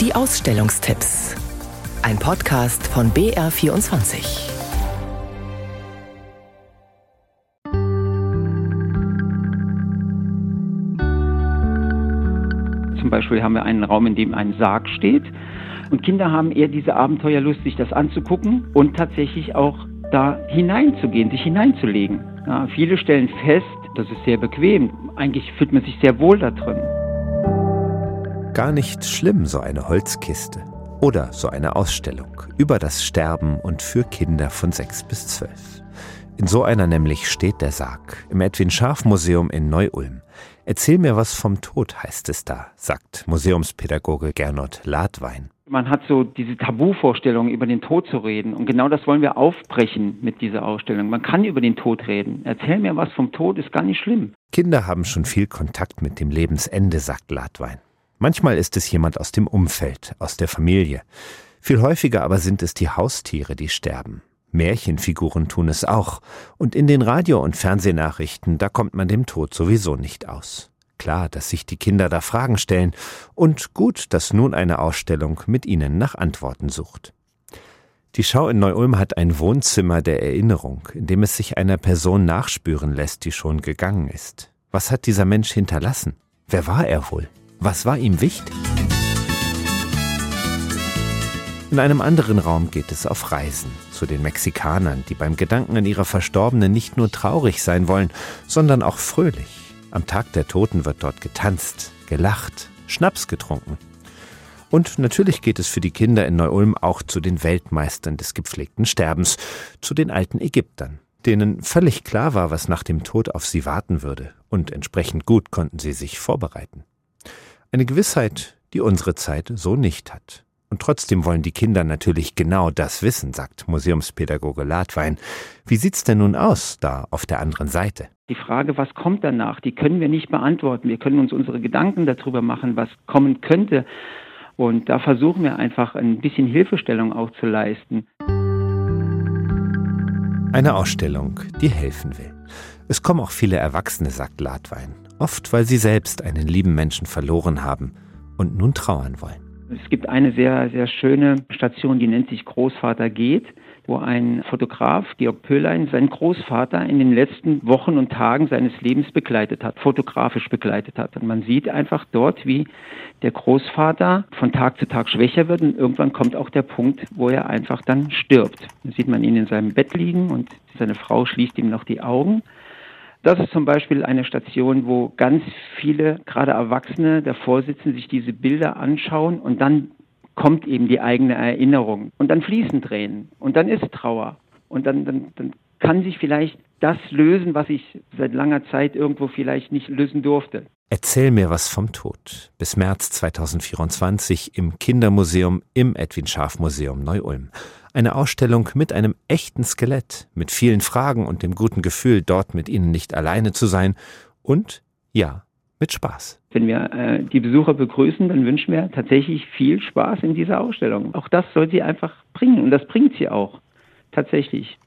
Die Ausstellungstipps. Ein Podcast von BR24. Zum Beispiel haben wir einen Raum, in dem ein Sarg steht. Und Kinder haben eher diese Abenteuerlust, sich das anzugucken und tatsächlich auch da hineinzugehen, sich hineinzulegen. Ja, viele stellen fest, das ist sehr bequem. Eigentlich fühlt man sich sehr wohl da drin. Gar nicht schlimm, so eine Holzkiste. Oder so eine Ausstellung über das Sterben und für Kinder von sechs bis zwölf. In so einer nämlich steht der Sarg im Edwin Scharf Museum in Neu-Ulm. Erzähl mir was vom Tod, heißt es da, sagt Museumspädagoge Gernot Ladwein. Man hat so diese Tabuvorstellung, über den Tod zu reden. Und genau das wollen wir aufbrechen mit dieser Ausstellung. Man kann über den Tod reden. Erzähl mir was vom Tod, ist gar nicht schlimm. Kinder haben schon viel Kontakt mit dem Lebensende, sagt Ladwein. Manchmal ist es jemand aus dem Umfeld, aus der Familie. Viel häufiger aber sind es die Haustiere, die sterben. Märchenfiguren tun es auch. Und in den Radio- und Fernsehnachrichten, da kommt man dem Tod sowieso nicht aus. Klar, dass sich die Kinder da Fragen stellen und gut, dass nun eine Ausstellung mit ihnen nach Antworten sucht. Die Schau in Neu-Ulm hat ein Wohnzimmer der Erinnerung, in dem es sich einer Person nachspüren lässt, die schon gegangen ist. Was hat dieser Mensch hinterlassen? Wer war er wohl? Was war ihm wichtig? In einem anderen Raum geht es auf Reisen zu den Mexikanern, die beim Gedanken an ihre Verstorbenen nicht nur traurig sein wollen, sondern auch fröhlich. Am Tag der Toten wird dort getanzt, gelacht, Schnaps getrunken. Und natürlich geht es für die Kinder in Neu-Ulm auch zu den Weltmeistern des gepflegten Sterbens, zu den alten Ägyptern, denen völlig klar war, was nach dem Tod auf sie warten würde, und entsprechend gut konnten sie sich vorbereiten. Eine Gewissheit, die unsere Zeit so nicht hat. Und trotzdem wollen die Kinder natürlich genau das wissen, sagt Museumspädagoge Ladwein. Wie sieht's denn nun aus da auf der anderen Seite? Die Frage, was kommt danach, die können wir nicht beantworten. Wir können uns unsere Gedanken darüber machen, was kommen könnte. Und da versuchen wir einfach ein bisschen Hilfestellung auch zu leisten. Eine Ausstellung, die helfen will. Es kommen auch viele Erwachsene, sagt Ladwein. Oft, weil sie selbst einen lieben Menschen verloren haben und nun trauern wollen. Es gibt eine sehr, sehr schöne Station, die nennt sich Großvater geht, wo ein Fotograf, Georg Pöhlein, seinen Großvater in den letzten Wochen und Tagen seines Lebens begleitet hat, fotografisch begleitet hat. Und man sieht einfach dort, wie der Großvater von Tag zu Tag schwächer wird und irgendwann kommt auch der Punkt, wo er einfach dann stirbt. Dann sieht man ihn in seinem Bett liegen und seine Frau schließt ihm noch die Augen. Das ist zum Beispiel eine Station, wo ganz viele, gerade Erwachsene, davor sitzen, sich diese Bilder anschauen und dann kommt eben die eigene Erinnerung. Und dann fließen Tränen und dann ist Trauer. Und dann, dann, dann kann sich vielleicht das lösen, was ich seit langer Zeit irgendwo vielleicht nicht lösen durfte. Erzähl mir was vom Tod. Bis März 2024 im Kindermuseum im Edwin Scharf Museum Neu-Ulm. Eine Ausstellung mit einem echten Skelett, mit vielen Fragen und dem guten Gefühl, dort mit ihnen nicht alleine zu sein und, ja, mit Spaß. Wenn wir äh, die Besucher begrüßen, dann wünschen wir tatsächlich viel Spaß in dieser Ausstellung. Auch das soll sie einfach bringen und das bringt sie auch tatsächlich.